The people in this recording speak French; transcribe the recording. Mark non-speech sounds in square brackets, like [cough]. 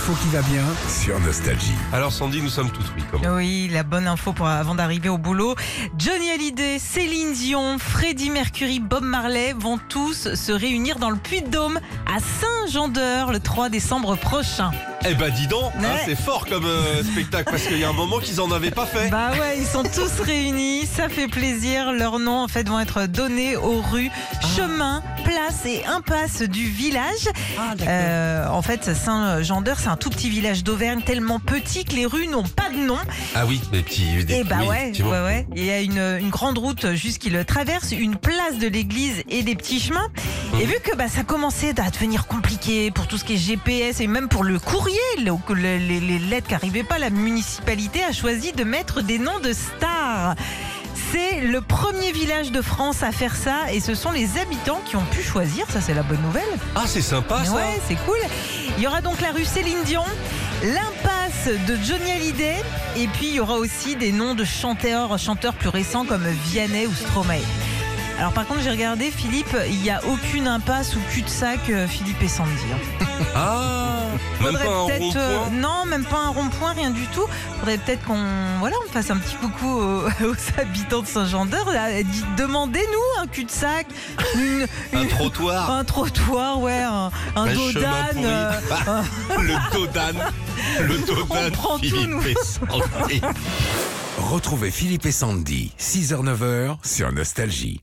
l'info qui va bien. sur Nostalgie. Alors Sandy, nous sommes tous oui. Comment Oui, la bonne info pour avant d'arriver au boulot. Johnny Hallyday, Céline Dion, Freddie Mercury, Bob Marley vont tous se réunir dans le Puy-de-Dôme à Saint-Jean-d'Eur le 3 décembre prochain. Eh ben dis donc, hein, c'est fort comme euh, spectacle parce qu'il y a un moment qu'ils en avaient pas fait. Bah ouais, ils sont tous réunis, ça fait plaisir. Leurs noms en fait vont être donnés aux rues, chemins, places et impasses du village. Euh, en fait, Saint-Jean-d'Eur, c'est un tout petit village d'Auvergne tellement petit que les rues n'ont pas de nom. Ah oui, des petits. Des, Et bah oui, ouais, ouais, ouais. Il y a une, une grande route juste qui le traverse, une place de l'église et des petits chemins. Et vu que bah, ça commençait à devenir compliqué pour tout ce qui est GPS et même pour le courrier, le- que le- les, les lettres qui n'arrivaient pas, la municipalité a choisi de mettre des noms de stars. C'est le premier village de France à faire ça et ce sont les habitants qui ont pu choisir, ça c'est la bonne nouvelle. Ah c'est sympa ça. Ouais, c'est cool. Il y aura donc la rue Céline Dion, l'impasse de Johnny Hallyday, et puis il y aura aussi des noms de chanteurs, chanteurs plus récents comme Vianney ou Stromae. Alors par contre, j'ai regardé, Philippe, il n'y a aucune impasse ou cul-de-sac euh, Philippe et Sandy. hein. [laughs] Ah, même Faudrait pas un peut-être, euh, rond-point. non, même pas un rond-point, rien du tout. Faudrait peut-être qu'on voilà, on fasse un petit coucou aux, [laughs] aux habitants de Saint-Jean-d'Eur. Demandez-nous un cul-de-sac, une- [laughs] Un trottoir. un trottoir, ouais, un, un Un dos d'âne, euh, le Dodan. Le Dodan. prend tout, Philippe nous. et Sandy. Retrouvez Philippe et Sandy, 6h-9h sur Nostalgie.